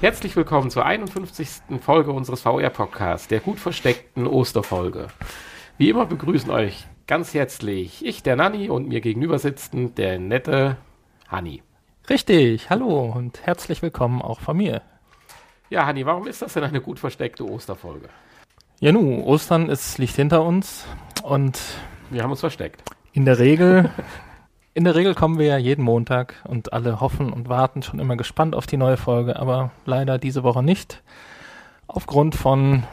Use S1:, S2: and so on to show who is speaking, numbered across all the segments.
S1: Herzlich willkommen zur 51. Folge unseres VR-Podcasts, der gut versteckten Osterfolge. Wie immer begrüßen euch ganz herzlich ich, der Nanni, und mir gegenüber sitzend der nette Hanni.
S2: Richtig, hallo und herzlich willkommen auch von mir.
S1: Ja, Hanni, warum ist das denn eine gut versteckte Osterfolge?
S2: Ja, nu, Ostern ist, liegt hinter uns und
S1: Wir haben uns versteckt.
S2: in der Regel, in der Regel kommen wir ja jeden Montag und alle hoffen und warten schon immer gespannt auf die neue Folge, aber leider diese Woche nicht. Aufgrund von,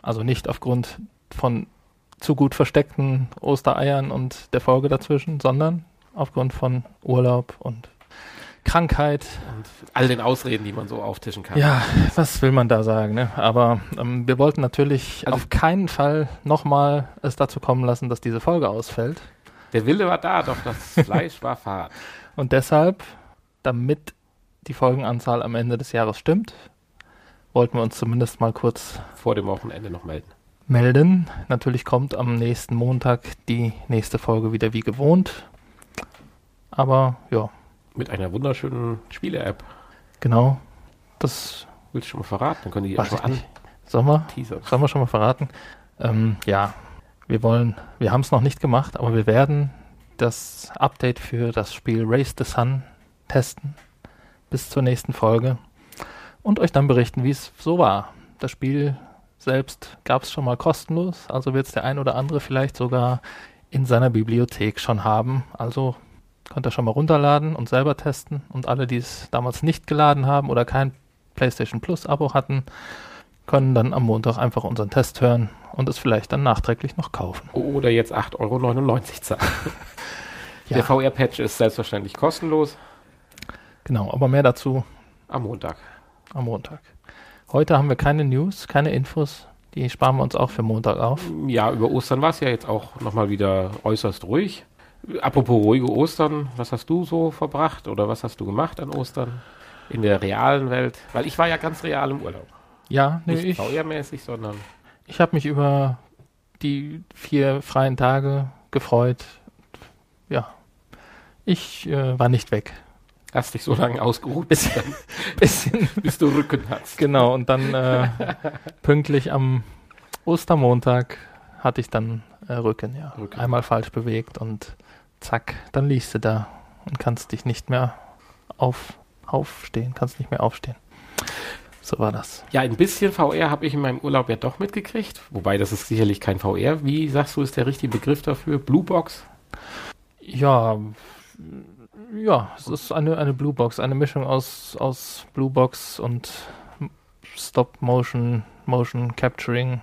S2: also nicht aufgrund von zu gut versteckten Ostereiern und der Folge dazwischen, sondern aufgrund von Urlaub und Krankheit
S1: Und all den Ausreden, die man so auftischen kann.
S2: Ja, was will man da sagen? Ne? Aber ähm, wir wollten natürlich
S1: Also-
S2: auf keinen Fall nochmal es dazu kommen lassen, dass diese Folge ausfällt.
S1: Der Wille war da, doch das Fleisch war fad.
S2: Und deshalb, damit die Folgenanzahl am Ende des Jahres stimmt, wollten wir uns zumindest mal kurz
S1: Vor dem Wochenende noch melden.
S2: melden. Natürlich kommt am nächsten Montag die nächste Folge wieder wie gewohnt. Aber ja,
S1: Mit einer wunderschönen Spiele-App.
S2: genau. Das
S1: Willst du schon mal verraten? Dann können die
S2: ich
S1: einfach
S2: nicht. Sollen wir?
S1: anteasern.
S2: Sollen wir schon mal verraten? Ähm, ja, wir wollen, wir haben es noch nicht gemacht, aber wir werden das Update für das Spiel Race the Sun testen bis zur nächsten Folge und euch dann berichten, wie es so war. Das Spiel selbst gab es schon mal kostenlos, also wird es der ein oder andere vielleicht sogar in seiner Bibliothek schon haben. Also könnt ihr schon mal runterladen und selber testen. Und alle, die es damals nicht geladen haben oder kein PlayStation Plus Abo hatten, können dann am Montag einfach unseren Test hören und es vielleicht dann nachträglich noch kaufen.
S1: Oder jetzt 8,99 Euro zahlen. Der VR-Patch ist selbstverständlich kostenlos
S2: genau, aber mehr dazu
S1: am Montag.
S2: am Montag. Heute haben wir keine News, keine Infos. Die sparen wir uns auch für Montag auf.
S1: Ja, über Ostern war es ja jetzt auch nochmal wieder äußerst ruhig. Apropos ruhige Ostern, was hast du so verbracht oder was hast du gemacht an Ostern in der realen Welt? Weil ich war ja ganz real im Urlaub.
S2: Ja, nee,
S1: Nicht
S2: ich,
S1: VR-mäßig, sondern
S2: ich habe mich über die vier freien Tage gefreut. Ja, ich äh, war nicht weg.
S1: hast dich so lange ausgeruht, bis,
S2: bisschen
S1: bis du Rücken hast.
S2: Genau, und dann äh, pünktlich am Ostermontag hatte ich dann äh, Rücken, ja.
S1: Rücken.
S2: Einmal falsch bewegt und zack, dann liegst du da und kannst dich nicht mehr auf, aufstehen, kannst nicht mehr aufstehen. So war das.
S1: Ja, ein bisschen VR habe ich in meinem Urlaub ja doch mitgekriegt. Wobei, das ist sicherlich kein VR. Wie sagst du, ist der richtige Begriff dafür? Bluebox?
S2: Ja, ja, es ist eine, eine Blue Box, eine Mischung aus, aus Blue Box und Stop Motion, Motion Capturing.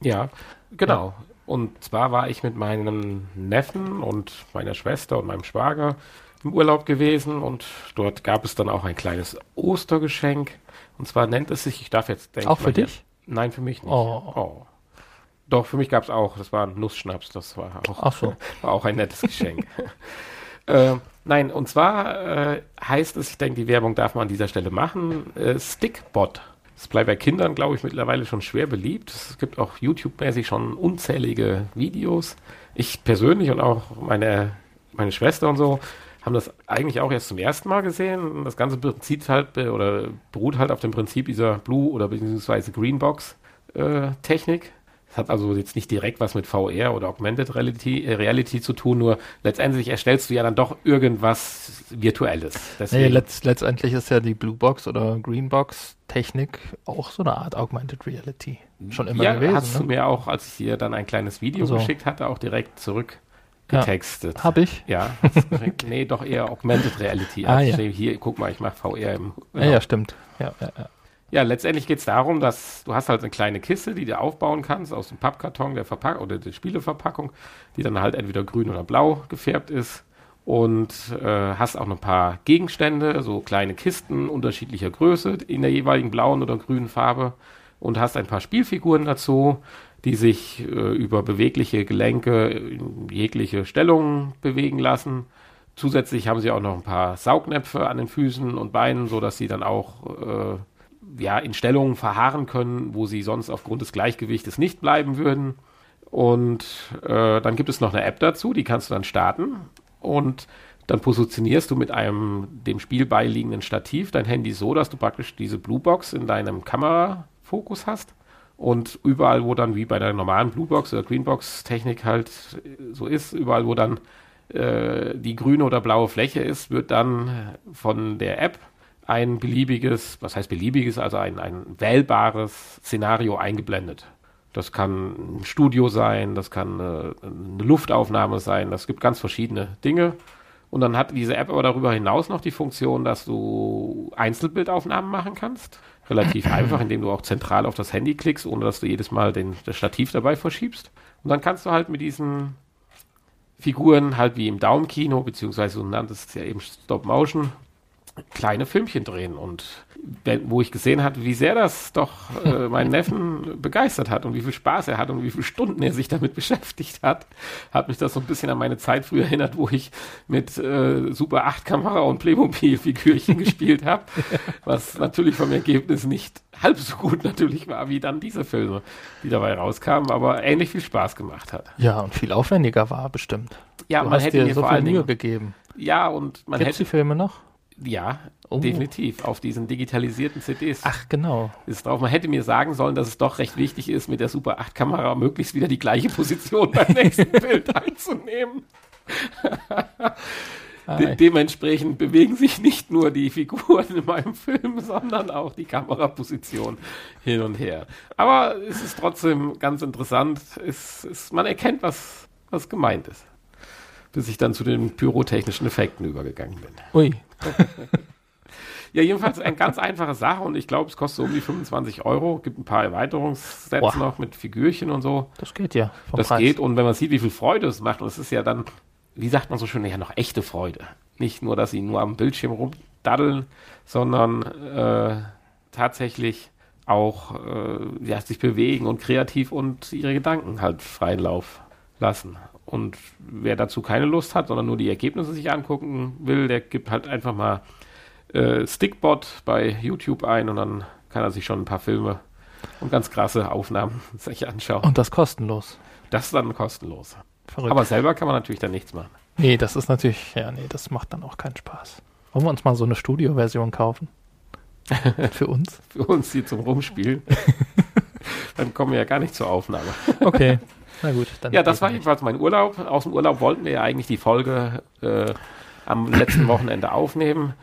S1: Ja, genau. Und zwar war ich mit meinem Neffen und meiner Schwester und meinem Schwager im Urlaub gewesen und dort gab es dann auch ein kleines Ostergeschenk. Und zwar nennt es sich, ich darf jetzt denken.
S2: Auch für dich?
S1: Nein, für mich nicht.
S2: Oh.
S1: Doch, für mich gab es auch, das war ein Nussschnaps, das war auch,
S2: so.
S1: war auch ein nettes Geschenk. äh, nein, und zwar äh, heißt es, ich denke, die Werbung darf man an dieser Stelle machen, äh, Stickbot. Das bleibt bei Kindern, glaube ich, mittlerweile schon schwer beliebt. Es gibt auch YouTube-mäßig schon unzählige Videos. Ich persönlich und auch meine, meine Schwester und so haben das eigentlich auch erst zum ersten Mal gesehen. Das ganze Prinzip halt äh, oder beruht halt auf dem Prinzip dieser Blue- oder beziehungsweise Greenbox-Technik. Das hat also jetzt nicht direkt was mit VR oder Augmented Reality, äh, Reality zu tun, nur letztendlich erstellst du ja dann doch irgendwas Virtuelles.
S2: Nee, letzt, letztendlich ist ja die Blue Box oder Green Box Technik auch so eine Art Augmented Reality. Schon immer
S1: ja,
S2: gewesen.
S1: hast du
S2: ne?
S1: mir auch, als ich dir dann ein kleines Video
S2: Also.
S1: geschickt hatte, auch direkt zurück
S2: Ja.
S1: getextet.
S2: Hab ich.
S1: Ja, hast du direkt- nee, doch eher Augmented Reality.
S2: Ah,
S1: Also
S2: ja.
S1: stehe Hier, guck mal, ich mache VR im
S2: Ja, ja, stimmt. Ja, ja, ja.
S1: Ja, letztendlich geht es darum, dass du hast halt eine kleine Kiste, die du aufbauen kannst aus dem Pappkarton der Verpackung oder der Spieleverpackung, die dann halt entweder grün oder blau gefärbt ist. Und äh, hast auch noch ein paar Gegenstände, so kleine Kisten unterschiedlicher Größe in der jeweiligen blauen oder grünen Farbe. Und hast ein paar Spielfiguren dazu, die sich äh, über bewegliche Gelenke in jegliche Stellungen bewegen lassen. Zusätzlich haben sie auch noch ein paar Saugnäpfe an den Füßen und Beinen, sodass sie dann auch äh, ja, in Stellungen verharren können, wo sie sonst aufgrund des Gleichgewichtes nicht bleiben würden. Und äh, dann gibt es noch eine App dazu, die kannst du dann starten. Und Dann positionierst du mit einem dem Spiel beiliegenden Stativ dein Handy so, dass du praktisch diese Bluebox in deinem Kamerafokus hast. Und überall, wo dann wie bei der normalen Bluebox oder Greenbox-Technik halt so ist, überall, wo dann äh, die grüne oder blaue Fläche ist, wird dann von der App ein beliebiges, was heißt beliebiges, also ein, ein wählbares Szenario eingeblendet. Das kann ein Studio sein, das kann eine, eine Luftaufnahme sein, das gibt ganz verschiedene Dinge. Und dann hat diese App aber darüber hinaus noch die Funktion, dass du Einzelbildaufnahmen machen kannst. Relativ einfach, indem du auch zentral auf das Handy klickst, ohne dass du jedes Mal den, das Stativ dabei verschiebst. Und dann kannst du halt mit diesen Figuren halt wie im Daumenkino, beziehungsweise du nanntest es ja eben Stop Motion, kleine Filmchen drehen und wo ich gesehen habe, wie sehr das doch äh, meinen Neffen begeistert hat und wie viel Spaß er hat und wie viele Stunden er sich damit beschäftigt hat, hat mich das so ein bisschen an meine Zeit früher erinnert, wo ich mit äh, Super 8 Kamera und Playmobil-Figürchen gespielt habe, was natürlich vom Ergebnis nicht halb so gut natürlich war wie dann diese Filme, die dabei rauskamen, aber ähnlich viel Spaß gemacht hat.
S2: Ja, und viel aufwendiger war bestimmt.
S1: Ja,
S2: du
S1: man hätte
S2: dir so
S1: vor
S2: viel
S1: allen
S2: Mühe
S1: Dingen,
S2: gegeben.
S1: ja und man
S2: Gibt's die
S1: hätte
S2: Filme noch?
S1: Ja
S2: Oh.
S1: definitiv auf diesen digitalisierten CDs.
S2: Ach, genau.
S1: ist drauf. Man hätte mir sagen sollen, dass es doch recht wichtig ist, mit der Super 8 Kamera möglichst wieder die gleiche Position beim nächsten Bild einzunehmen.
S2: Ah,
S1: De dementsprechend bewegen sich nicht nur die Figuren in meinem Film, sondern auch die Kameraposition hin und her. Aber es ist trotzdem ganz interessant. Es, es, man erkennt, was, was gemeint ist. Bis ich dann zu den pyrotechnischen Effekten übergegangen bin.
S2: Ui,
S1: Ja, jedenfalls eine ganz einfache Sache und ich glaube, es kostet so um die 25 Euro. Gibt ein paar Erweiterungssets
S2: Boah.
S1: noch mit Figürchen und so.
S2: das geht ja.
S1: Das
S2: Preis.
S1: geht und wenn man sieht, wie viel Freude es macht, und es ist ja dann, wie sagt man so schön, ja noch echte Freude. Nicht nur, dass sie nur am Bildschirm rumdaddeln, sondern äh, tatsächlich auch äh, ja, sich bewegen und kreativ und ihre Gedanken halt freien Lauf lassen. Und wer dazu keine Lust hat, sondern nur die Ergebnisse sich angucken will, der gibt halt einfach mal äh, Stickbot bei YouTube ein und dann kann er sich schon ein paar Filme und ganz krasse Aufnahmen sich anschauen.
S2: Und das kostenlos.
S1: Das ist dann kostenlos.
S2: Verrückt.
S1: Aber selber kann man natürlich dann nichts machen.
S2: nee, das ist natürlich, ja, nee, das macht dann auch keinen Spaß. Wollen wir uns mal so eine Studio-Version kaufen? Für uns?
S1: Für uns hier zum Rumspielen. dann kommen wir ja gar nicht zur Aufnahme.
S2: Okay, na gut. Dann
S1: Ja, das war
S2: nicht.
S1: jedenfalls mein Urlaub. Aus dem Urlaub wollten wir ja eigentlich die Folge äh, am letzten Wochenende aufnehmen.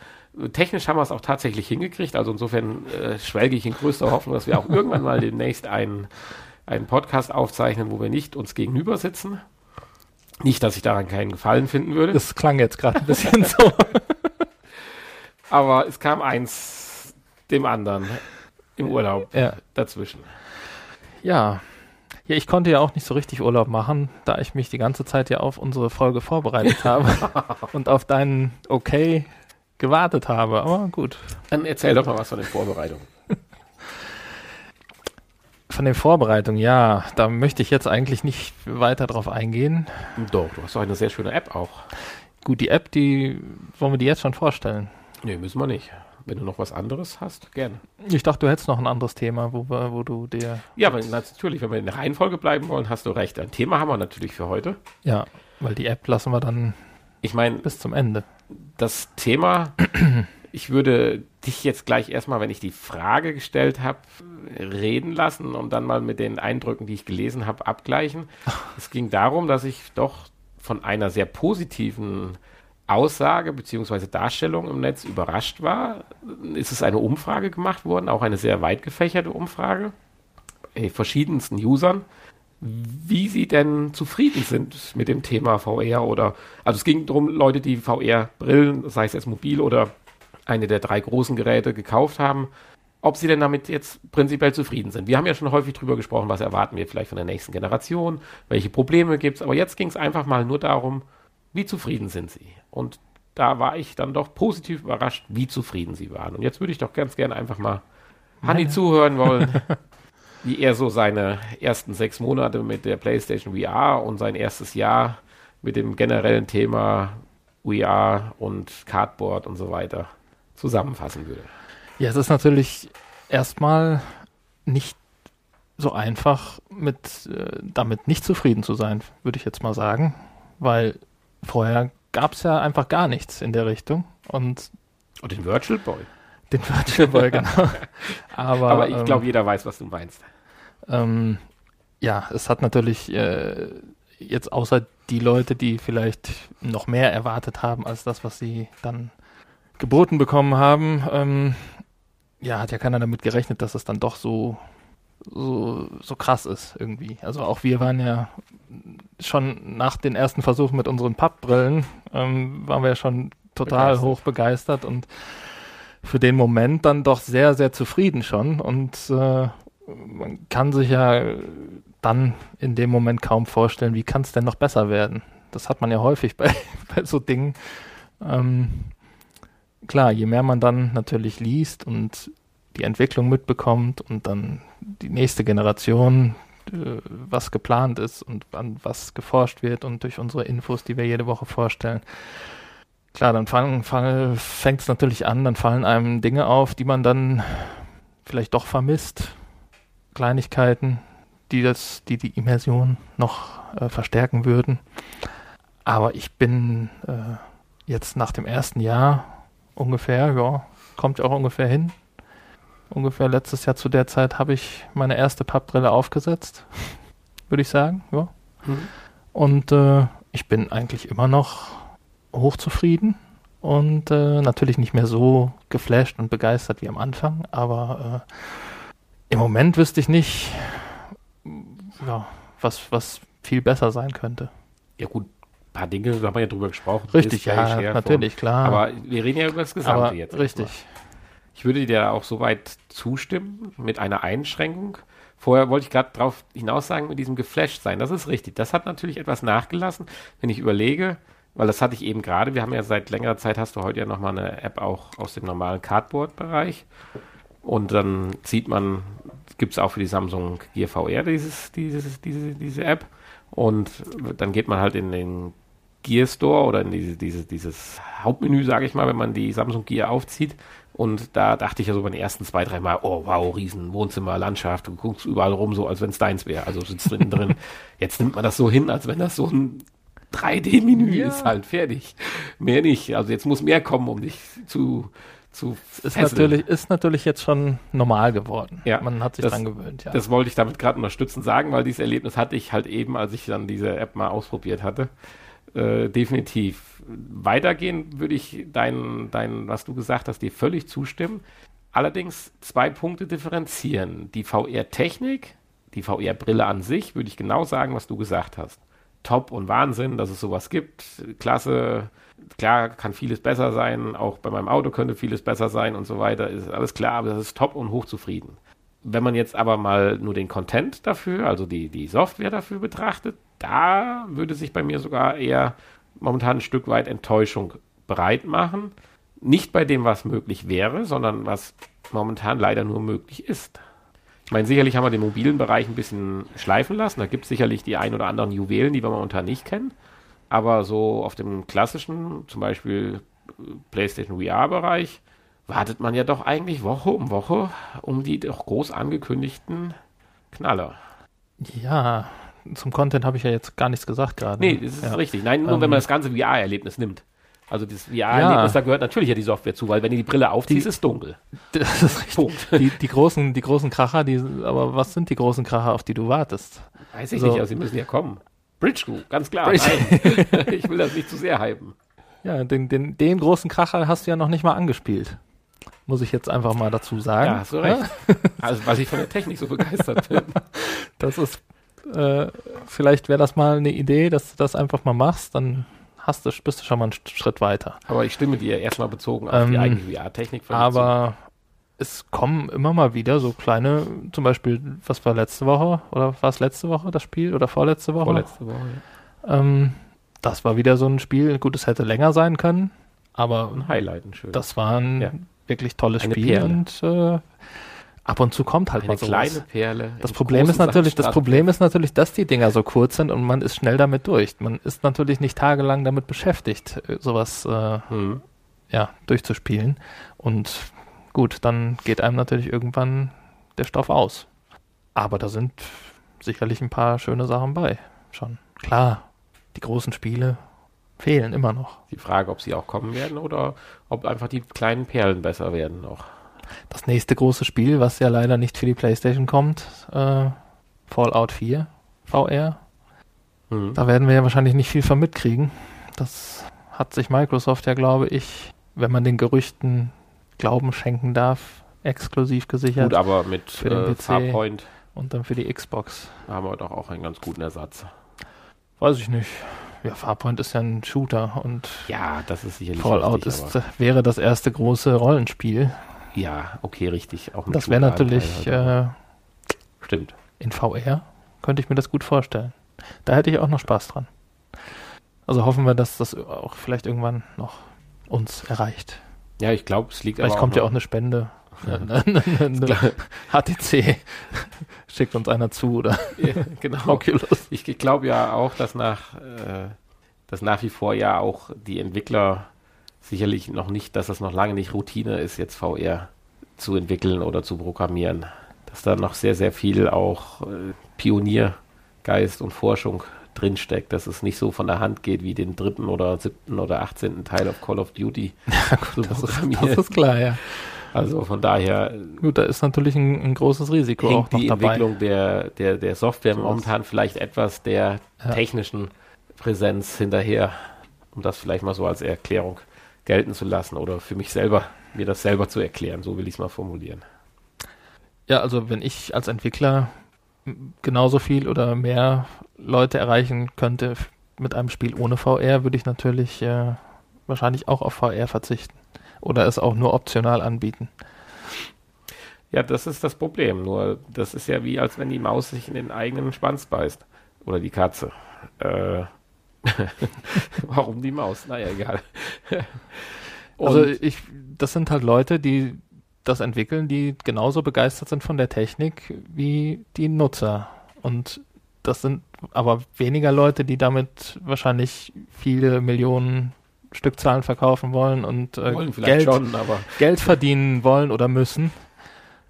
S1: Technisch haben wir es auch tatsächlich hingekriegt. Also insofern äh, schwelge ich in größter Hoffnung, dass wir auch irgendwann mal demnächst einen, einen Podcast aufzeichnen, wo wir nicht uns gegenüber sitzen. Nicht, dass ich daran keinen Gefallen finden würde.
S2: Das klang jetzt gerade ein bisschen so.
S1: Aber es kam eins dem anderen im Urlaub
S2: ja.
S1: dazwischen.
S2: Ja. Ja, ich konnte ja auch nicht so richtig Urlaub machen, da ich mich die ganze Zeit ja auf unsere Folge vorbereitet habe und auf deinen Okay gewartet habe. Aber gut.
S1: Dann erzähl doch mal was von den Vorbereitungen.
S2: Von den Vorbereitungen, ja, da möchte ich jetzt eigentlich nicht weiter drauf eingehen.
S1: Doch, du hast doch eine sehr schöne App auch.
S2: Gut, die App, die wollen wir die jetzt schon vorstellen.
S1: Nee, müssen wir nicht. Wenn du noch was anderes hast, gerne.
S2: Ich dachte, du hättest noch ein anderes Thema, wo, wo du dir.
S1: Ja, aber natürlich, wenn wir in der Reihenfolge bleiben wollen, hast du recht. Ein Thema haben wir natürlich für heute.
S2: Ja, weil die App lassen wir dann
S1: Ich meine,
S2: bis zum Ende.
S1: das Thema, ich würde dich jetzt gleich erstmal, wenn ich die Frage gestellt habe, reden lassen und dann mal mit den Eindrücken, die ich gelesen habe, abgleichen. Es ging darum, dass ich doch von einer sehr positiven Aussage bzw. Darstellung im Netz überrascht war. Es ist eine Umfrage gemacht worden, auch eine sehr weit gefächerte Umfrage bei verschiedensten Usern, wie sie denn zufrieden sind mit dem Thema VR oder, also es ging darum, Leute, die VR-Brillen, sei es jetzt mobil oder eine der drei großen Geräte gekauft haben, ob sie denn damit jetzt prinzipiell zufrieden sind. Wir haben ja schon häufig drüber gesprochen, was erwarten wir vielleicht von der nächsten Generation, welche Probleme gibt es, aber jetzt ging es einfach mal nur darum, wie zufrieden sind sie. Und da war ich dann doch positiv überrascht, wie zufrieden sie waren. Und jetzt würde ich doch ganz gerne einfach mal Hanni zuhören wollen, wie er so seine ersten sechs Monate mit der PlayStation VR und sein erstes Jahr mit dem generellen Thema VR und Cardboard und so weiter zusammenfassen würde.
S2: Ja, es ist natürlich erstmal nicht so einfach, mit, äh, damit nicht zufrieden zu sein, würde ich jetzt mal sagen. Weil vorher gab es ja einfach gar nichts in der Richtung. Und,
S1: und den Virtual Boy.
S2: Den Virtual Boy, genau.
S1: Aber, Aber ich glaube, ähm, jeder weiß, was du meinst.
S2: Ähm, ja, es hat natürlich äh, jetzt außer die Leute, die vielleicht noch mehr erwartet haben als das, was sie dann geboten bekommen haben, ähm, ja, hat ja keiner damit gerechnet, dass es dann doch so, so, so krass ist irgendwie. Also auch wir waren ja schon nach den ersten Versuchen mit unseren Pappbrillen, ähm, waren wir schon total begeistert. hoch begeistert und für den Moment dann doch sehr, sehr zufrieden schon. Und äh, man kann sich ja dann in dem Moment kaum vorstellen, wie kann es denn noch besser werden. Das hat man ja häufig bei, bei so Dingen. Ähm, klar, je mehr man dann natürlich liest und die Entwicklung mitbekommt und dann die nächste Generation, was geplant ist und an was geforscht wird und durch unsere Infos, die wir jede Woche vorstellen. Klar, dann fängt es natürlich an, dann fallen einem Dinge auf, die man dann vielleicht doch vermisst. Kleinigkeiten, die das, die die Immersion noch äh, verstärken würden. Aber ich bin äh, jetzt nach dem ersten Jahr ungefähr, ja, kommt auch ungefähr hin. Ungefähr letztes Jahr zu der Zeit habe ich meine erste Pappbrille aufgesetzt, würde ich sagen, ja. Mhm. Und äh, ich bin eigentlich immer noch hochzufrieden und äh, natürlich nicht mehr so geflasht und begeistert wie am Anfang, aber äh, im Moment wüsste ich nicht, ja, was, was viel besser sein könnte.
S1: Ja gut, ein paar Dinge, da haben wir ja drüber gesprochen.
S2: Richtig, ja, natürlich, klar.
S1: Aber wir reden ja über das Gesamte
S2: Aber
S1: jetzt.
S2: Richtig.
S1: Ich würde dir auch soweit zustimmen, mit einer Einschränkung. Vorher wollte ich gerade darauf hinaus sagen, mit diesem geflasht sein. Das ist richtig. Das hat natürlich etwas nachgelassen, wenn ich überlege, weil das hatte ich eben gerade. Wir haben ja seit längerer Zeit, hast du heute ja nochmal eine App auch aus dem normalen Cardboard-Bereich. Und dann zieht man, gibt es auch für die Samsung Gear VR dieses, dieses, diese, diese App. Und dann geht man halt in den Gear Store oder in diese, diese, dieses Hauptmenü, sage ich mal, wenn man die Samsung Gear aufzieht. Und da dachte ich ja so bei den ersten zwei, drei Mal, oh wow, riesen Wohnzimmer, Landschaft, du guckst überall rum, so als wenn es deins wäre. Also sitzt drin drin. Jetzt nimmt man das so hin, als wenn das so ein 3D-Menü ja. ist halt fertig. Mehr nicht. Also jetzt muss mehr kommen, um dich zu zu
S2: ist natürlich ist natürlich jetzt schon normal geworden.
S1: Ja,
S2: man hat sich dran gewöhnt.
S1: Ja. Das wollte ich damit gerade unterstützend sagen, weil dieses Erlebnis hatte ich halt eben, als ich dann diese App mal ausprobiert hatte. Äh, definitiv. Weitergehen würde ich dein, dein, was du gesagt hast, dir völlig zustimmen. Allerdings zwei Punkte differenzieren. Die VR-Technik, die VR-Brille an sich, würde ich genau sagen, was du gesagt hast. Top und Wahnsinn, dass es sowas gibt. Klasse, klar kann vieles besser sein, auch bei meinem Auto könnte vieles besser sein und so weiter, ist alles klar, aber das ist top und hochzufrieden. Wenn man jetzt aber mal nur den Content dafür, also die, die Software dafür betrachtet, da würde sich bei mir sogar eher momentan ein Stück weit Enttäuschung bereit machen. Nicht bei dem, was möglich wäre, sondern was momentan leider nur möglich ist. Ich meine, sicherlich haben wir den mobilen Bereich ein bisschen schleifen lassen. Da gibt es sicherlich die ein oder anderen Juwelen, die wir momentan nicht kennen. Aber so auf dem klassischen, zum Beispiel äh, PlayStation VR-Bereich, wartet man ja doch eigentlich Woche um Woche um die doch groß angekündigten Knaller.
S2: Ja, zum Content habe ich ja jetzt gar nichts gesagt gerade.
S1: Nee, das ist ja. richtig. Nein, nur ähm, wenn man das ganze VR-Erlebnis nimmt. Also das VR-Erlebnis, ja. da gehört natürlich ja die Software zu, weil wenn du die Brille aufziehst, die, ist es dunkel.
S2: Das ist richtig. Punkt. Die, die, großen, die großen Kracher, die, aber was sind die großen Kracher, auf die du wartest?
S1: Weiß ich also, nicht, aber sie müssen ja kommen. Bridge Crew, ganz klar. Ich will das nicht zu sehr hypen.
S2: Ja, den, den, den großen Kracher hast du ja noch nicht mal angespielt. Muss ich jetzt einfach mal dazu sagen. Ja,
S1: hast du recht. also, weil ich von der Technik so begeistert bin.
S2: Das ist, äh, vielleicht wäre das mal eine Idee, dass du das einfach mal machst, dann hast du, bist du schon mal einen Schritt weiter.
S1: Aber ich stimme dir erstmal bezogen auf ähm, die eigene VR-Technik.
S2: Aber es kommen immer mal wieder so kleine, zum Beispiel, was war letzte Woche oder war es letzte Woche das Spiel oder vorletzte Woche?
S1: Vorletzte Woche,
S2: ja. Ähm, das war wieder so ein Spiel, gut, es hätte länger sein können, aber
S1: ein Highlight, ein schön.
S2: Das war ein ja. wirklich tolles
S1: Eine
S2: Spiel
S1: Perle.
S2: und äh, ab und zu kommt halt
S1: Eine
S2: mal
S1: so kleine Perle.
S2: Das Problem ist natürlich, das Problem ist natürlich, dass die Dinger so kurz sind und man ist schnell damit durch. Man ist natürlich nicht tagelang damit beschäftigt, äh, sowas äh, hm. ja durchzuspielen und gut, dann geht einem natürlich irgendwann der Stoff aus. Aber da sind sicherlich ein paar schöne Sachen bei. Schon. Klar, die großen Spiele fehlen immer noch.
S1: Die Frage, ob sie auch kommen werden oder ob einfach die kleinen Perlen besser werden noch.
S2: Das nächste große Spiel, was ja leider nicht für die PlayStation kommt, äh, Fallout 4 VR.
S1: Mhm.
S2: Da werden wir ja wahrscheinlich nicht viel von mitkriegen. Das hat sich Microsoft ja, glaube ich, wenn man den Gerüchten Glauben schenken darf, exklusiv gesichert.
S1: Gut, aber mit
S2: Für den
S1: äh,
S2: PC.
S1: Farpoint
S2: Und dann für die Xbox.
S1: haben wir doch auch einen ganz guten Ersatz.
S2: Weiß ich nicht. Ja, Farpoint ist ja ein Shooter und
S1: Ja, das ist sicherlich
S2: Fallout
S1: richtig,
S2: ist, wäre das erste große Rollenspiel.
S1: Ja, okay, richtig. Auch
S2: Das wäre natürlich
S1: halt,
S2: äh,
S1: Stimmt.
S2: in VR, könnte ich mir das gut vorstellen. Da hätte ich auch noch Spaß dran. Also hoffen wir, dass das auch vielleicht irgendwann noch uns erreicht.
S1: Ja, ich glaube, es liegt
S2: Vielleicht kommt ja auch eine Spende. Eine HTC schickt uns einer zu oder
S1: Ja, genau.
S2: Oculus.
S1: Ich glaube ja auch, dass nach, äh, dass nach wie vor ja auch die Entwickler sicherlich noch nicht, dass das noch lange nicht Routine ist, jetzt VR zu entwickeln oder zu programmieren. Dass da noch sehr, sehr viel auch äh, Pioniergeist und Forschung drinsteckt, dass es nicht so von der Hand geht wie den dritten oder siebten oder achtzehnten Teil of Call of Duty zu
S2: Das ist, das ist klar, ja.
S1: Also von daher
S2: Gut, da ist natürlich ein, ein großes Risiko auch noch
S1: die
S2: dabei.
S1: Entwicklung der, der, der Software
S2: Sowas.
S1: momentan vielleicht etwas der
S2: Ja.
S1: technischen Präsenz hinterher, um das vielleicht mal so als Erklärung gelten zu lassen oder für mich selber, mir das selber zu erklären, so will ich es mal formulieren.
S2: Ja, also wenn ich als Entwickler genauso viel oder mehr Leute erreichen könnte mit einem Spiel ohne VR, würde ich natürlich äh, wahrscheinlich auch auf VR verzichten. Oder es auch nur optional anbieten.
S1: Ja, das ist das Problem. Nur, das ist ja wie, als wenn die Maus sich in den eigenen Schwanz beißt. Oder die Katze. Äh, warum die Maus? Naja, egal.
S2: Also ich, das sind halt Leute, die das entwickeln, die genauso begeistert sind von der Technik wie die Nutzer. Und das sind aber weniger Leute, die damit wahrscheinlich viele Millionen Stückzahlen verkaufen wollen und äh,
S1: wollen
S2: Geld,
S1: schon, aber
S2: Geld verdienen wollen oder müssen,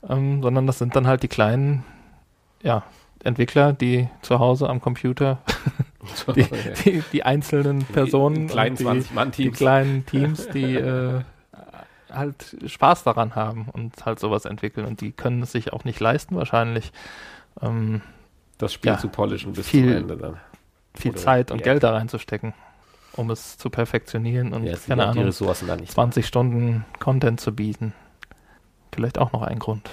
S2: ähm, sondern das sind dann halt die kleinen ja, Entwickler, die zu Hause am Computer, die, die, die einzelnen Personen,
S1: Die kleinen
S2: die,
S1: 20 Mann
S2: die
S1: Teams.
S2: kleinen Teams, die äh, halt Spaß daran haben und halt sowas entwickeln und die können es sich auch nicht leisten wahrscheinlich. Ähm,
S1: das Spiel
S2: Ja,
S1: zu polischen bis
S2: viel-
S1: zum Ende dann.
S2: viel
S1: Oder
S2: Zeit und
S1: die
S2: Geld da reinzustecken, um es zu perfektionieren und
S1: Ja,
S2: keine Ahnung,
S1: Ressourcen da nicht.
S2: 20 Stunden Content zu bieten. Vielleicht auch noch ein Grund.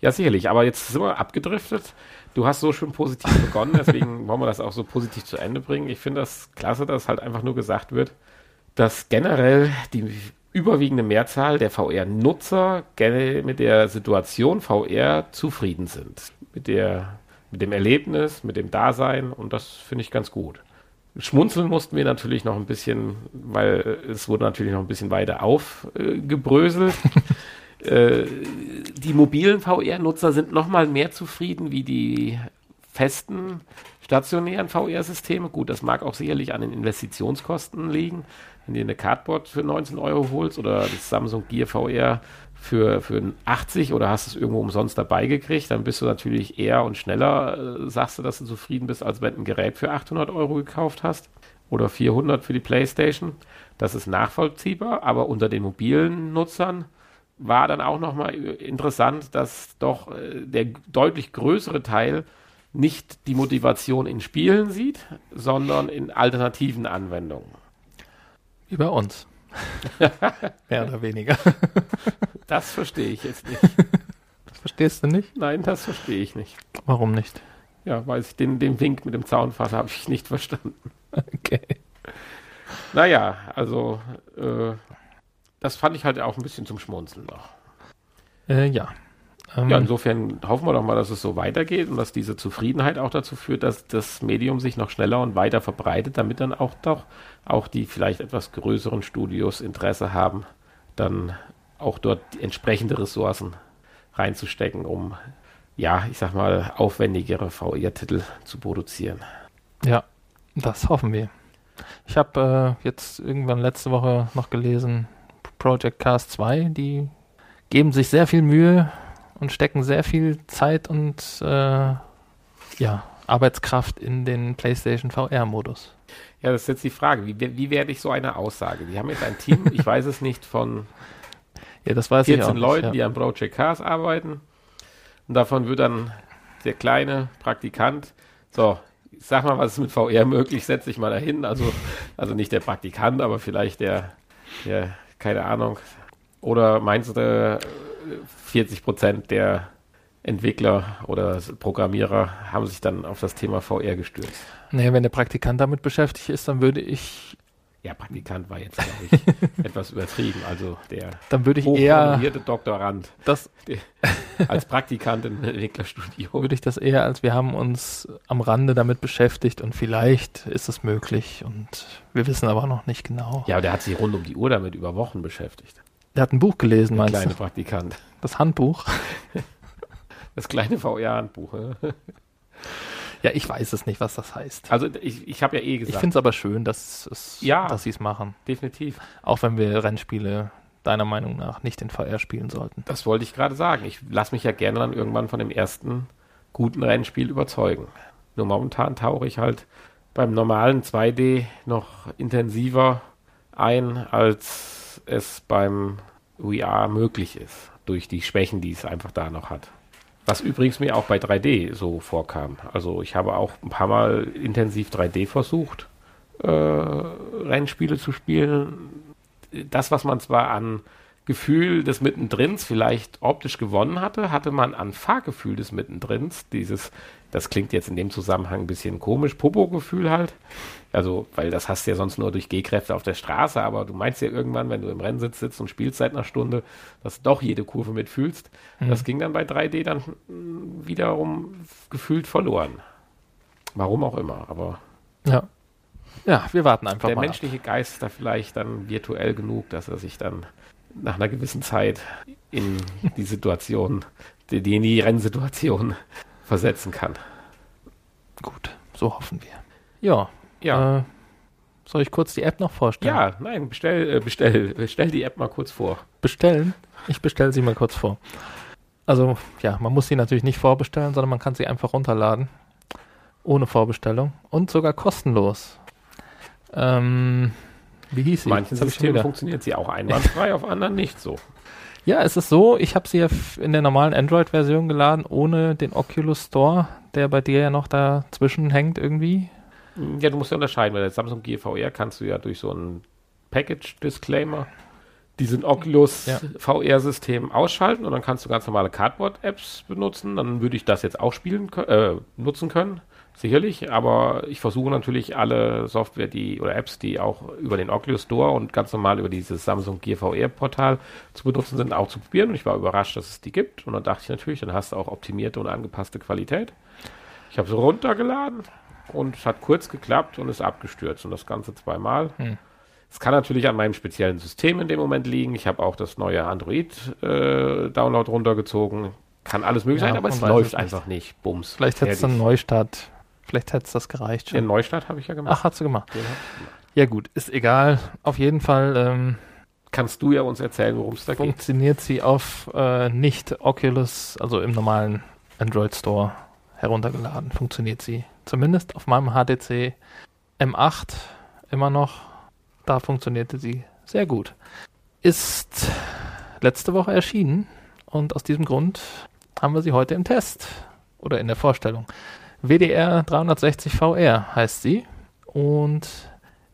S1: Ja, sicherlich. Aber jetzt sind wir abgedriftet. Du hast so schön positiv begonnen, deswegen wollen wir das auch so positiv zu Ende bringen. Ich finde das klasse, dass halt einfach nur gesagt wird, dass generell die überwiegende Mehrzahl der VR-Nutzer mit der Situation VR zufrieden sind. Mit, der, mit dem Erlebnis, mit dem Dasein und das finde ich ganz gut. Schmunzeln mussten wir natürlich noch ein bisschen, weil es wurde natürlich noch ein bisschen weiter aufgebröselt. äh, die mobilen VR-Nutzer sind noch mal mehr zufrieden wie die festen stationären VR-Systeme. Gut, das mag auch sicherlich an den Investitionskosten liegen. Wenn du eine Cardboard für 19 Euro holst oder das Samsung Gear VR für, für 80 oder hast es irgendwo umsonst dabei gekriegt, dann bist du natürlich eher und schneller, äh, sagst du, dass du zufrieden bist, als wenn du ein Gerät für 800 Euro gekauft hast oder 400 für die Playstation. Das ist nachvollziehbar, aber unter den mobilen Nutzern war dann auch nochmal interessant, dass doch äh, der deutlich größere Teil nicht die Motivation in Spielen sieht, sondern in alternativen Anwendungen.
S2: Wie bei uns. Mehr oder weniger.
S1: Das verstehe ich jetzt nicht.
S2: Das verstehst du nicht?
S1: Nein, das verstehe ich nicht.
S2: Warum nicht?
S1: Ja, weiß ich, den, den Wink mit dem Zaunfall habe ich nicht verstanden.
S2: Okay.
S1: Naja, also äh, das fand ich halt auch ein bisschen zum Schmunzeln noch.
S2: Äh, ja. Ähm,
S1: Ja, insofern hoffen wir doch mal, dass es so weitergeht und dass diese Zufriedenheit auch dazu führt, dass das Medium sich noch schneller und weiter verbreitet, damit dann auch doch auch die vielleicht etwas größeren Studios Interesse haben, dann auch dort entsprechende Ressourcen reinzustecken, um ja, ich sag mal, aufwendigere VR-Titel zu produzieren.
S2: Ja, das hoffen wir. Ich habe äh, jetzt irgendwann letzte Woche noch gelesen, Project Cast 2, die geben sich sehr viel Mühe und stecken sehr viel Zeit und äh, ja, Arbeitskraft in den PlayStation VR-Modus.
S1: Ja, das ist jetzt die Frage. Wie, wie werde ich so eine Aussage? Die haben jetzt ein Team, ich weiß es nicht, von
S2: Ja, das weiß
S1: 14
S2: ich auch nicht,
S1: Leuten,
S2: ja.
S1: die an Project Cars arbeiten. Und davon wird dann der kleine Praktikant, so, sag mal, was ist mit VR möglich, setze ich mal dahin. Also, also nicht der Praktikant, aber vielleicht der, der, keine Ahnung. Oder meinst du, äh, 40 Prozent der Entwickler oder Programmierer haben sich dann auf das Thema VR gestürzt?
S2: Nee, wenn der Praktikant damit beschäftigt ist, dann würde ich,
S1: Ja, Praktikant war jetzt, glaube ich, etwas übertrieben. Also der
S2: dann würde ich eher
S1: Doktorand
S2: das,
S1: als Praktikant im Entwicklerstudio.
S2: würde ich das eher als wir haben uns am Rande damit beschäftigt und vielleicht ist es möglich und wir wissen aber noch nicht genau.
S1: Ja, der hat sich rund um die Uhr damit über Wochen beschäftigt.
S2: Der hat ein Buch gelesen,
S1: Der
S2: meinst
S1: kleine
S2: du?
S1: Praktikant.
S2: Das Handbuch?
S1: Das kleine VR-Handbuch. ja.
S2: Ich weiß es nicht, was das heißt.
S1: Also ich, ich habe ja eh
S2: Ich
S1: gesagt,
S2: finde es aber schön, dass, es,
S1: Ja.
S2: dass sie es machen.
S1: definitiv.
S2: Auch wenn wir Rennspiele deiner Meinung nach nicht in VR spielen sollten.
S1: Das wollte ich gerade sagen. Ich lasse mich ja gerne dann irgendwann von dem ersten guten Rennspiel überzeugen. Nur momentan tauche ich halt beim normalen 2D noch intensiver ein, als es beim VR möglich ist. Durch die Schwächen, die es einfach da noch hat. Was übrigens mir auch bei 3D so vorkam. Also ich habe auch ein paar Mal intensiv 3D versucht, äh, Rennspiele zu spielen. Das, was man zwar an Gefühl des Mittendrins vielleicht optisch gewonnen hatte, hatte man an Fahrgefühl des Mittendrins, dieses, das klingt jetzt in dem Zusammenhang ein bisschen komisch, Popo-Gefühl halt. Also, weil das hast du ja sonst nur durch Gehkräfte auf der Straße, aber du meinst ja irgendwann, wenn du im Rennsitz sitzt und spielst seit einer Stunde, dass du doch jede Kurve mitfühlst. Das ging dann bei 3D dann wiederum gefühlt verloren. Warum auch immer, aber
S2: Ja. Ja, wir warten einfach
S1: der
S2: mal. ab.
S1: menschliche Geist ist da vielleicht dann virtuell genug, dass er sich dann nach einer gewissen Zeit in die Situation, die, die in die Rennsituation versetzen kann.
S2: Gut, so hoffen wir. Ja.
S1: Ja,
S2: Äh, soll ich kurz die App noch vorstellen?
S1: ja, nein, bestell, äh, bestell, bestell die App mal kurz vor.
S2: Bestellen? Ich bestelle sie mal kurz vor. Also, ja, man muss sie natürlich nicht vorbestellen, sondern man kann sie einfach runterladen. Ohne Vorbestellung. Und sogar kostenlos. Ähm, wie hieß sie?
S1: Manchen Systemen funktioniert sie auch einwandfrei, auf anderen nicht so.
S2: Ja, es ist so, ich habe sie ja in der normalen Android-Version geladen, ohne den Oculus Store, der bei dir ja noch dazwischen hängt irgendwie.
S1: Ja, du musst ja unterscheiden, weil der Samsung Gear VR kannst du ja durch so einen Package-Disclaimer diesen Oculus
S2: Ja.
S1: VR-System ausschalten und dann kannst du ganz normale Cardboard-Apps benutzen. Dann würde ich das jetzt auch spielen äh, nutzen können, sicherlich. Aber ich versuche natürlich alle Software, die oder Apps, die auch über den Oculus Store und ganz normal über dieses Samsung Gear VR-Portal zu benutzen sind, auch zu probieren. Und ich war überrascht, dass es die gibt. Und dann dachte ich natürlich, dann hast du auch optimierte und angepasste Qualität. Ich habe sie runtergeladen und es hat kurz geklappt und ist abgestürzt und das Ganze zweimal.
S2: Hm.
S1: Es kann natürlich an meinem speziellen System in dem Moment liegen. Ich habe auch das neue Android-Download runtergezogen. Kann alles möglich
S2: Ja,
S1: sein, aber es läuft
S2: es
S1: einfach nicht. Bums.
S2: Vielleicht hätte es einen. Neustart. Vielleicht hätte es das gereicht
S1: Den
S2: schon.
S1: Neustart habe ich ja gemacht.
S2: Ach, hat sie gemacht.
S1: Den.
S2: Ja gut, ist egal. Auf jeden Fall ähm,
S1: Kannst du ja uns erzählen, worum es da geht?
S2: funktioniert sie auf äh, nicht Oculus, also im normalen Android Store heruntergeladen. Funktioniert sie. Zumindest auf meinem HTC M8 immer noch. Da funktionierte sie sehr gut. Ist letzte Woche erschienen und aus diesem Grund haben wir sie heute im Test oder in der Vorstellung. WDR 360 VR heißt sie und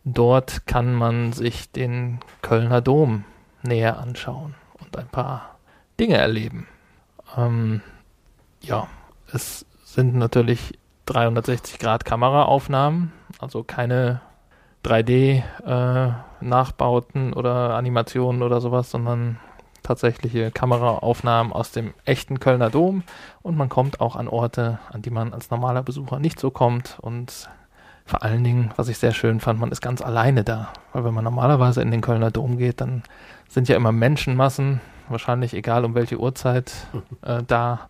S2: dort kann man sich den Kölner Dom näher anschauen und ein paar Dinge erleben. Ähm, ja, es sind natürlich 360 Grad Kameraaufnahmen, also keine 3D-Nachbauten oder Animationen oder sowas, sondern tatsächliche Kameraaufnahmen aus dem echten Kölner Dom. Und man kommt auch an Orte, an die man als normaler Besucher nicht so kommt. Und vor allen Dingen, was ich sehr schön fand, man ist ganz alleine da, weil wenn man normalerweise in den Kölner Dom geht, dann sind ja immer Menschenmassen, wahrscheinlich egal um welche Uhrzeit, äh, da,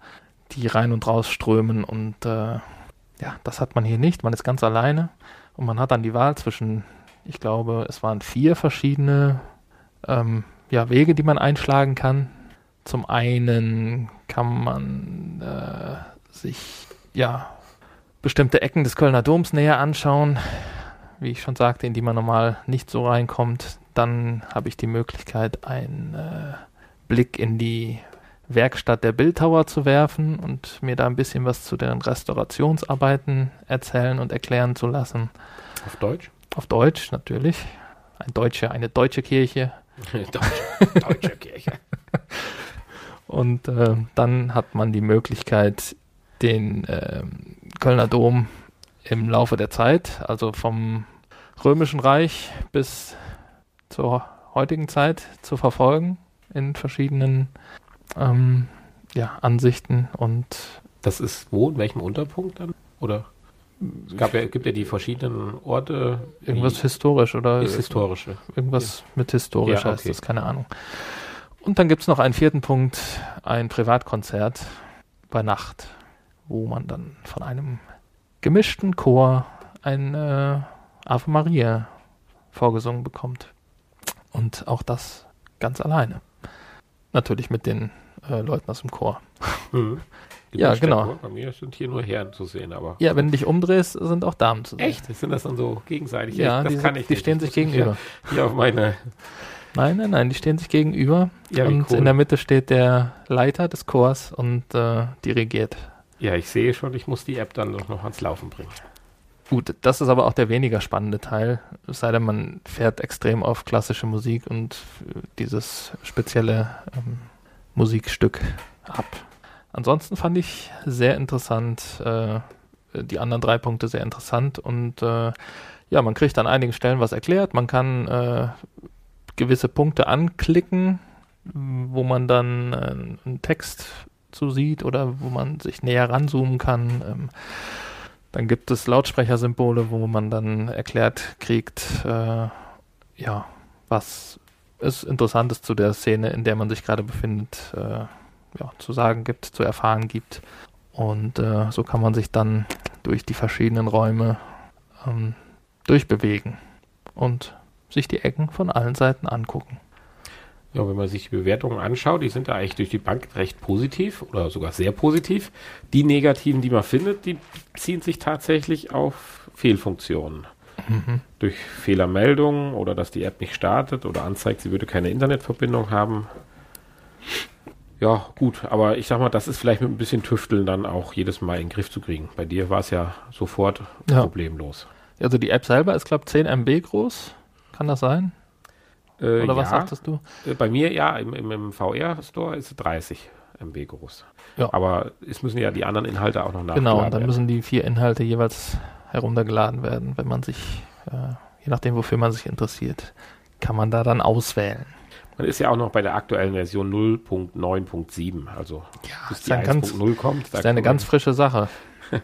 S2: die rein und raus strömen. Und äh, ja, das hat man hier nicht, man ist ganz alleine. Und man hat dann die Wahl zwischen, ich glaube, es waren vier verschiedene ähm, ja, Wege, die man einschlagen kann. Zum einen kann man äh, sich ja bestimmte Ecken des Kölner Doms näher anschauen, wie ich schon sagte, in die man normal nicht so reinkommt. Dann habe ich die Möglichkeit, einen äh, Blick in die Werkstatt der Bildhauer zu werfen und mir da ein bisschen was zu den Restaurationsarbeiten erzählen und erklären zu lassen.
S1: Auf Deutsch?
S2: Auf Deutsch natürlich. Ein deutsche, eine deutsche Kirche.
S1: deutsche, deutsche Kirche.
S2: Und äh, dann hat man die Möglichkeit, den äh, Kölner Dom im Laufe der Zeit, also vom Römischen Reich bis zur heutigen Zeit zu verfolgen in verschiedenen ähm, ja, Ansichten und
S1: das ist wo, in welchem Unterpunkt dann? Oder es gab ja, gibt ja die verschiedenen Orte.
S2: Irgendwas historisch oder
S1: ist historisch.
S2: Irgendwas ja. mit historisch
S1: ja, okay.
S2: heißt das, keine Ahnung. Und dann gibt es noch einen vierten Punkt, ein Privatkonzert bei Nacht, wo man dann von einem gemischten Chor ein äh, Ave Maria vorgesungen bekommt. Und auch das ganz alleine. Natürlich mit den äh, Leuten aus dem Chor.
S1: Mhm.
S2: Ja, genau.
S1: Chor. Bei mir sind hier nur Herren zu sehen, aber.
S2: Ja, wenn du dich umdrehst, sind auch Damen zu sehen.
S1: Echt? Sind das dann so gegenseitig?
S2: Ja,
S1: das
S2: die,
S1: kann ich
S2: die
S1: nicht.
S2: stehen sich gegenüber.
S1: Ja, hier auf meine.
S2: Nein, nein, nein, die stehen sich gegenüber.
S1: Ja,
S2: und
S1: cool.
S2: in der Mitte steht der Leiter des Chors und äh, dirigiert.
S1: Ja, ich sehe schon, ich muss die App dann doch noch ans Laufen bringen.
S2: Gut, das ist aber auch der weniger spannende Teil, es sei denn, man fährt extrem auf klassische Musik und äh, dieses spezielle ähm, Musikstück ab. Ansonsten fand ich sehr interessant, äh, die anderen drei Punkte sehr interessant und äh, ja, man kriegt an einigen Stellen was erklärt, man kann äh, gewisse Punkte anklicken, wo man dann äh, einen Text zu sieht oder wo man sich näher ranzoomen kann. Ähm, dann gibt es Lautsprechersymbole, wo man dann erklärt kriegt, äh, ja, was es Interessantes zu der Szene, in der man sich gerade befindet, äh, ja, zu sagen gibt, zu erfahren gibt. Und äh, so kann man sich dann durch die verschiedenen Räume ähm, durchbewegen und sich die Ecken von allen Seiten angucken.
S1: Ja, wenn man sich die Bewertungen anschaut, die sind da eigentlich durch die Bank recht positiv oder sogar sehr positiv. Die negativen, die man findet, die ziehen sich tatsächlich auf Fehlfunktionen.
S2: Mhm.
S1: Durch Fehlermeldungen oder dass die App nicht startet oder anzeigt, sie würde keine Internetverbindung haben. Ja, gut, aber ich sag mal, das ist vielleicht mit ein bisschen Tüfteln dann auch jedes Mal in den Griff zu kriegen. Bei dir war es ja sofort
S2: Ja.
S1: problemlos.
S2: Also die App selber ist, glaube ich, 10 MB groß. Kann das sein?
S1: Äh,
S2: Oder was
S1: ja,
S2: sagtest du?
S1: äh, Bei mir ja, im, im, im VR-Store ist es 30 MB groß.
S2: Ja.
S1: Aber es müssen ja die anderen Inhalte auch noch nachgeladen
S2: Genau, und dann
S1: werden.
S2: müssen die vier Inhalte jeweils heruntergeladen werden, wenn man sich, äh, je nachdem, wofür man sich interessiert, kann man da dann auswählen.
S1: Man ist ja auch noch bei der aktuellen Version 0.9.7. Also bis
S2: ist
S1: die
S2: ein ganz-
S1: 1.0 kommt.
S2: Das ist eine ganz frische Sache.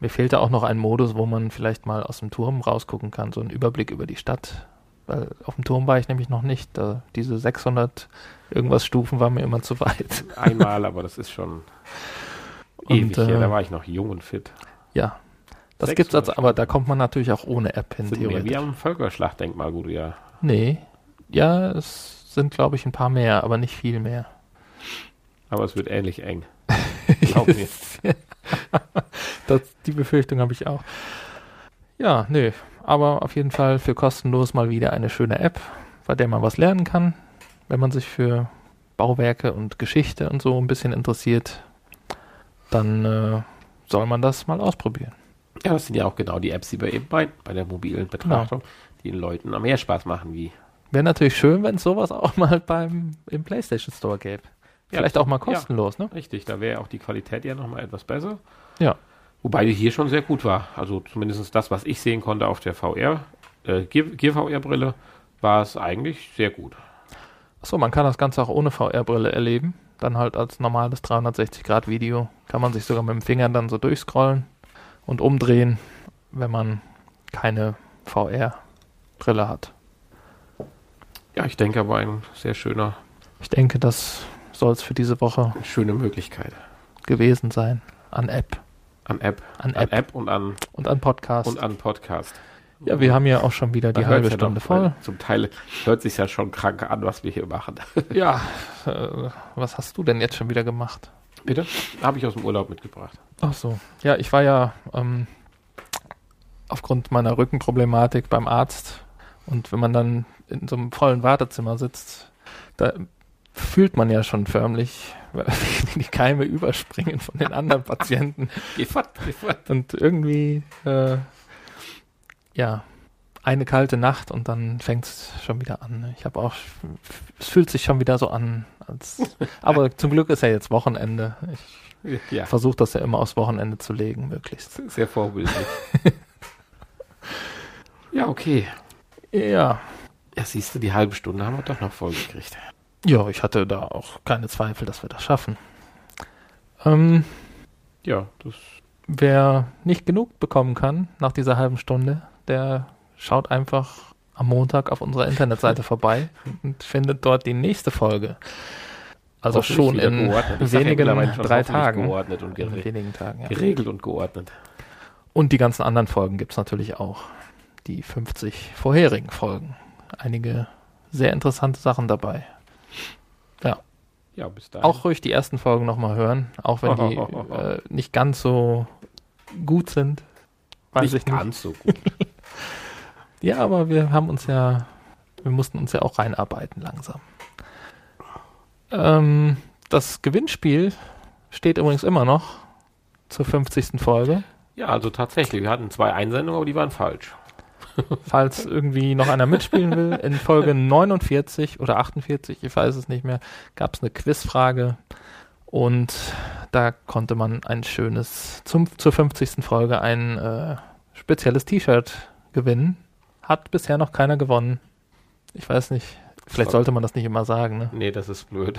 S2: Mir fehlte auch noch ein Modus, wo man vielleicht mal aus dem Turm rausgucken kann, so einen Überblick über die Stadt. Weil auf dem Turm war ich nämlich noch nicht. Da, diese 600 irgendwas Stufen war mir immer zu weit.
S1: einmal, aber das ist schon
S2: Und,
S1: ewig her.
S2: äh,
S1: Da war ich noch jung und fit.
S2: Ja, das
S1: 600
S2: gibt's also, aber da kommt man natürlich auch ohne App hin.
S1: Sind mehr wie am Völkerschlachtdenkmal, du ja.
S2: Nee, ja, es sind glaube ich ein paar mehr, aber nicht viel mehr.
S1: Aber es wird ähnlich eng. Glaub mir.
S2: das, die Befürchtung habe ich auch. Ja, nö. Aber auf jeden Fall für kostenlos mal wieder eine schöne App, bei der man was lernen kann, wenn man sich für Bauwerke und Geschichte und so ein bisschen interessiert. Dann äh, soll man das mal ausprobieren.
S1: Ja, das sind ja auch genau die Apps, die wir eben meinen, bei der mobilen Betrachtung, die den Leuten am mehr Spaß machen wie.
S2: Wäre natürlich schön, wenn es sowas auch mal beim im PlayStation Store gäbe.
S1: Ja,
S2: Vielleicht auch mal
S1: ja.
S2: kostenlos, ne?
S1: Richtig, da wäre auch die Qualität ja nochmal etwas besser.
S2: Ja.
S1: Wobei die hier schon sehr gut war. Also zumindest das, was ich sehen konnte auf der VR, äh, Gear, Gear VR-Brille, war es eigentlich sehr gut.
S2: Achso, man kann das Ganze auch ohne VR-Brille erleben. Dann halt als normales 360-Grad-Video. Kann man sich sogar mit dem Finger dann so durchscrollen und umdrehen, wenn man keine VR-Brille hat.
S1: Ja, ich denke aber ein sehr schöner,
S2: Ich denke, das soll es für diese Woche
S1: schöne Möglichkeit.
S2: gewesen sein. An App.
S1: An App.
S2: An
S1: An
S2: App
S1: App und an,
S2: und an Podcast.
S1: und an Podcast.
S2: ja, wir haben ja auch schon wieder die
S1: Man
S2: halbe
S1: ja
S2: Stunde voll.
S1: Zum Teil hört sich ja schon krank an, was wir hier machen.
S2: Ja, äh, was hast du denn jetzt schon wieder gemacht?
S1: Bitte? Habe ich aus dem Urlaub mitgebracht.
S2: Ach so. Ja, ich war ja ähm, aufgrund meiner Rückenproblematik beim Arzt. Und wenn man dann in so einem vollen Wartezimmer sitzt, da fühlt man ja schon förmlich, wie die Keime überspringen von den anderen Patienten.
S1: Geh fort, geh fort.
S2: Und irgendwie, äh, ja, eine kalte Nacht und dann fängt es schon wieder an. Ich habe auch, es fühlt sich schon wieder so an. Als, aber zum Glück ist ja jetzt Wochenende. Ich
S1: Ja,
S2: versuche das ja immer aufs Wochenende zu legen, möglichst.
S1: sehr vorbildlich. ja, okay.
S2: Ja,
S1: Ja, siehst du, die halbe Stunde haben wir doch noch voll gekriegt.
S2: ja, ich hatte da auch keine Zweifel, dass wir das schaffen. Ähm,
S1: Ja, das
S2: wer nicht genug bekommen kann nach dieser halben Stunde, der schaut einfach am Montag auf unserer Internetseite vorbei und findet dort die nächste Folge. Also schon in
S1: geordnet. Ja
S2: wenigen
S1: schon
S2: drei Tagen.
S1: Geordnet und
S2: In wenigen Tagen, ja.
S1: geregelt und geordnet.
S2: Und die ganzen anderen Folgen gibt es natürlich auch. Die 50 vorherigen Folgen. Einige sehr interessante Sachen dabei.
S1: Ja, bis dahin.
S2: Auch ruhig die ersten Folgen nochmal hören, auch wenn die äh, nicht ganz so gut sind. Weiß
S1: nicht
S2: ich nicht.
S1: ganz so gut.
S2: Ja, aber wir haben uns ja, wir mussten uns ja auch reinarbeiten langsam. Ähm, das Gewinnspiel steht übrigens immer noch zur 50. Folge.
S1: Ja, also tatsächlich. Wir hatten zwei Einsendungen, aber die waren falsch.
S2: Falls irgendwie noch einer mitspielen will, in Folge 49 oder 48, ich weiß es nicht mehr, gab es eine Quizfrage und da konnte man ein schönes, zum, zur 50. Folge ein äh, spezielles T-Shirt gewinnen. Hat bisher noch keiner gewonnen. Ich weiß nicht, vielleicht sollte man das nicht immer sagen. Ne?
S1: Nee, das ist blöd.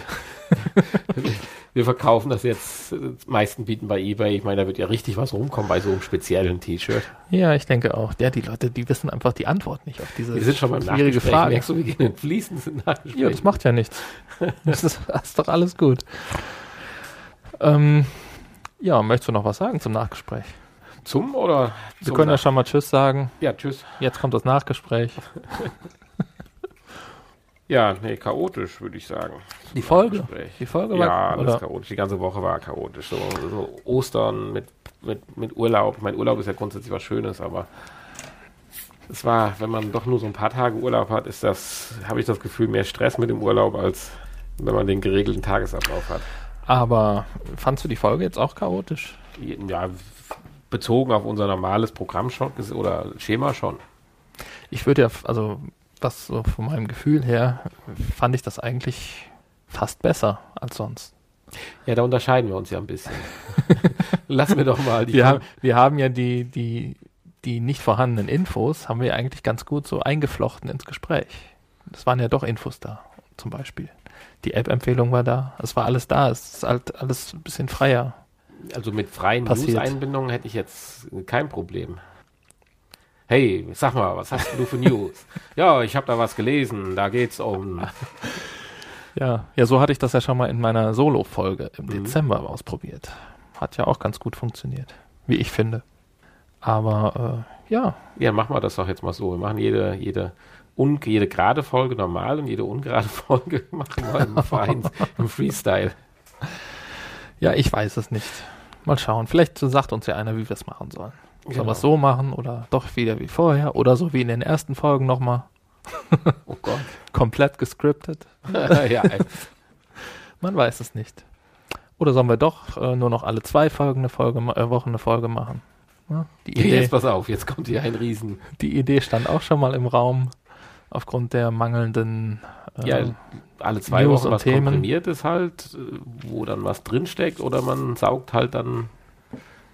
S1: Wir verkaufen das jetzt, äh, die meisten bieten bei Ebay. Ich meine, da wird ja richtig was rumkommen bei so einem speziellen T-Shirt.
S2: Ja, ich denke auch. Ja, die Leute, die wissen einfach die Antwort nicht auf diese
S1: Wir sind schon beim
S2: schwierige. Frage.
S1: Merkst du, wir gehen in fließenden Nachgespräch.
S2: Ja, das macht ja nichts. Das ist, das ist doch alles gut. Ähm, ja, möchtest du noch was sagen zum Nachgespräch?
S1: Zum oder?
S2: Wir
S1: zum
S2: können ja schon mal Tschüss sagen.
S1: Ja, tschüss.
S2: Jetzt kommt das Nachgespräch.
S1: Ja, nee, chaotisch, würde ich sagen.
S2: Die Folge?
S1: Nachgespräch.
S2: Die Folge
S1: Ja,
S2: war
S1: alles
S2: oder?
S1: chaotisch. Die ganze Woche war chaotisch. So, so Ostern mit, mit, mit Urlaub. Mein Urlaub ist ja grundsätzlich was Schönes, aber es war, wenn man doch nur so ein paar Tage Urlaub hat, ist das, habe ich das Gefühl, mehr Stress mit dem Urlaub, als wenn man den geregelten Tagesablauf hat.
S2: Aber fandst du die Folge jetzt auch chaotisch?
S1: Ja, bezogen auf unser normales Programm schon oder Schema schon.
S2: Ich würde ja, also was so von meinem Gefühl her, fand ich das eigentlich fast besser als sonst.
S1: Ja, da unterscheiden wir uns ja ein bisschen. Lass mir doch mal die.
S2: Wir haben, wir haben ja die, die, die nicht vorhandenen Infos, haben wir eigentlich ganz gut so eingeflochten ins Gespräch. Es waren ja doch Infos da, zum Beispiel. Die App-Empfehlung war da, es war alles da, es ist halt alles ein bisschen freier.
S1: Also mit freien. News-Einbindungen hätte ich jetzt kein Problem. Hey, sag mal, was hast du für News? ja, ich habe da was gelesen. Da geht's um.
S2: Ja, ja, so hatte ich das ja schon mal in meiner Solo-Folge im
S1: Mhm.
S2: Dezember ausprobiert. Hat ja auch ganz gut funktioniert, wie ich finde. Aber äh, ja,
S1: Ja, machen wir das doch jetzt mal so. Wir machen jede, jede, un, jede gerade Folge normal und jede ungerade Folge machen wir im, Verein, im Freestyle.
S2: ja, ich weiß es nicht. Mal schauen. Vielleicht sagt uns ja einer, wie wir es machen sollen. Sollen
S1: Genau.
S2: wir es so machen oder doch wieder wie vorher oder so wie in den ersten Folgen nochmal
S1: Oh Gott.
S2: komplett gescriptet?
S1: ja, ey.
S2: Man weiß es nicht. Oder sollen wir doch äh, nur noch alle zwei Folgen eine Folge, äh, Wochen eine Folge machen? Ja, die, Idee,
S1: jetzt pass auf, jetzt kommt hier ein Riesen.
S2: die Idee stand auch schon mal im Raum aufgrund der mangelnden äh,
S1: Ja, alle zwei
S2: News
S1: Wochen was
S2: Themen.
S1: komprimiert ist halt, äh, wo dann was drinsteckt oder man saugt halt dann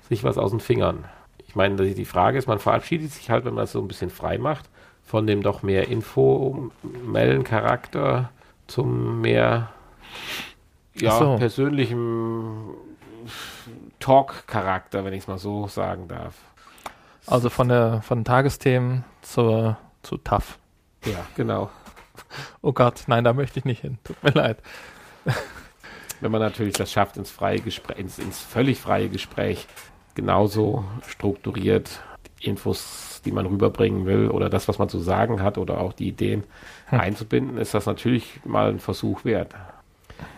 S1: sich was aus den Fingern. Ich meine, die Frage ist, man verabschiedet sich halt, wenn man es so ein bisschen frei macht, von dem doch mehr informellen Charakter zum mehr ja,
S2: so.
S1: persönlichen Talk-Charakter, wenn ich es mal so sagen darf.
S2: Also von der von den Tagesthemen zur zu TAF.
S1: Ja, genau.
S2: Oh Gott, nein, da möchte ich nicht hin. Tut mir leid.
S1: wenn man natürlich das schafft, ins freie Gespräch, ins, ins völlig freie Gespräch genauso strukturiert die Infos, die man rüberbringen will oder das, was man zu sagen hat oder auch die Ideen
S2: Hm.
S1: einzubinden, ist das natürlich mal ein Versuch wert.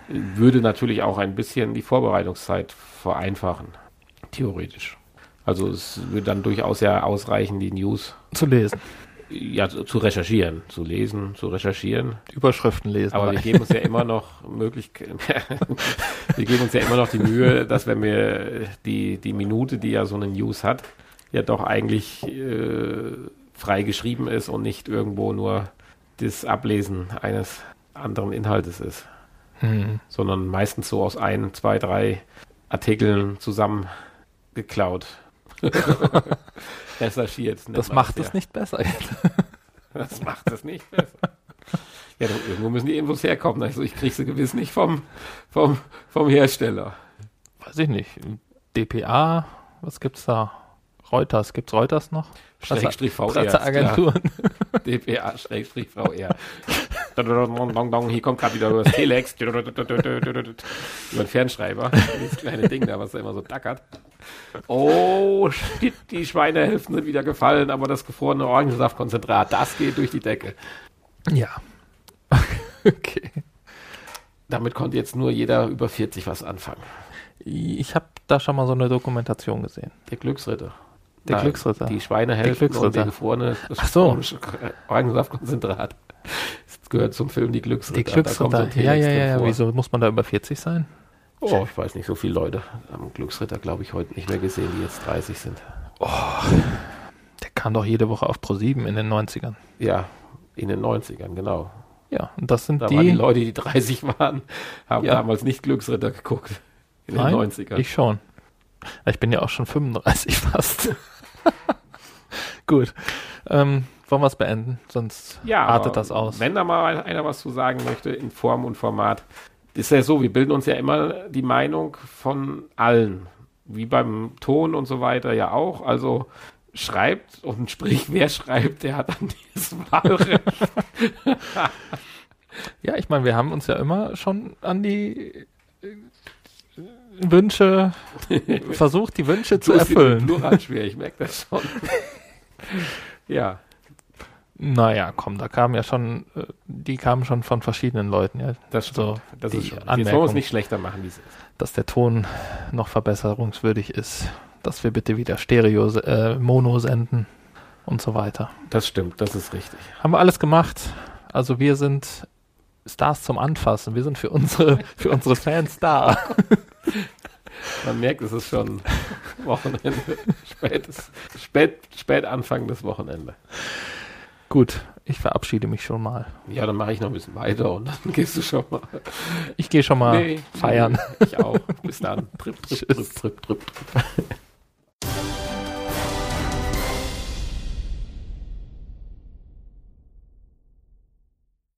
S1: Würde natürlich auch ein bisschen die Vorbereitungszeit vereinfachen, theoretisch. Also es würde dann durchaus ja ausreichen, die News
S2: Zu lesen.
S1: Ja, zu, recherchieren, zu lesen, zu recherchieren.
S2: Überschriften lesen.
S1: Aber wir geben uns ja immer noch Möglichkeit, wir geben uns ja immer noch die Mühe, dass wenn wir die, die Minute, die ja so eine News hat, ja doch eigentlich äh, frei geschrieben ist und nicht irgendwo nur das Ablesen eines anderen Inhaltes ist,
S2: Hm.
S1: sondern meistens so aus ein, zwei, drei Artikeln zusammengeklaut. Recherchiert. nennt
S2: Das macht
S1: ja.
S2: es nicht besser.
S1: Das macht es nicht besser. Ja, doch, irgendwo müssen die Infos herkommen. Also ich kriege sie gewiss nicht vom, vom, vom Hersteller.
S2: Weiß ich nicht. DPA, was gibt's da? Reuters, gibt's Reuters noch?
S1: Schrägstrich VR.
S2: Presseagenturen.
S1: DPA, Schrägstrich VR. Hier kommt gerade wieder das Telex. Über den Fernschreiber. Das kleine Ding da, was da immer so dackert. Oh, shit, die Schweinehälften sind wieder gefallen, aber das gefrorene Orangensaftkonzentrat, das geht durch die Decke.
S2: Ja. okay.
S1: Damit konnte jetzt nur jeder über 40 was anfangen.
S2: Ich habe da schon mal so eine Dokumentation gesehen.
S1: Der Glücksritter.
S2: Der Glücksritter.
S1: Die Schweinehälften
S2: Der
S1: und der gefrorene
S2: Ach so.
S1: Orangensaftkonzentrat. Das gehört zum Film Die Glücksritter.
S2: Die
S1: Da kommt so
S2: Glücksritter.
S1: ein
S2: Ja, ja, ja, ja.
S1: vor.
S2: Wieso muss man da über 40 sein?
S1: Oh, ich weiß nicht, so viele Leute am Glücksritter, glaube ich, heute nicht mehr gesehen, die jetzt 30 sind.
S2: Der kam doch jede Woche auf Pro7 in den 90ern.
S1: Ja, in den 90ern, genau.
S2: Ja, und das sind
S1: Da
S2: die.
S1: waren die Leute, die 30 waren, haben
S2: Ja.
S1: damals nicht Glücksritter geguckt. In
S2: Nein,
S1: den 90ern.
S2: Ich schon. Ich bin ja auch schon 35 fast. Gut. Ähm, wollen wir es beenden? Sonst
S1: ja,
S2: artet das aus.
S1: Wenn da mal einer was zu sagen möchte, in Form und Format, ist ja so, wir bilden uns ja immer die Meinung von allen. Wie beim Ton und so weiter ja auch. Also schreibt und sprich, wer schreibt, der hat dann dieses Wahlrecht.
S2: Ja, ich meine, wir haben uns ja immer schon an die äh, Wünsche versucht, die Wünsche zu erfüllen.
S1: Plural schwer, ich merke das schon. ja,
S2: Naja, komm, da kamen ja schon, äh, die kamen schon von verschiedenen Leuten, ja,
S1: das stimmt.
S2: So,
S1: das ist schon. Jetzt wollen wir es nicht schlechter machen, wie es ist.
S2: dass der Ton noch verbesserungswürdig ist, dass wir bitte wieder Stereo, äh, Mono senden und so weiter.
S1: Das stimmt, das ist richtig.
S2: Haben wir alles gemacht. Also wir sind Stars zum Anfassen. Wir sind für unsere, für unsere Fans da.
S1: Man merkt, es ist schon Wochenende. Spätes, spät, spät Anfang des Wochenende.
S2: Gut, ich verabschiede mich schon mal.
S1: Ja, dann mache ich noch ein bisschen weiter und dann gehst du schon mal.
S2: Ich gehe schon mal
S1: Nee,
S2: feiern.
S1: nee, Ich auch. Bis dann. Trip, trip, trip, trip, trip, trip.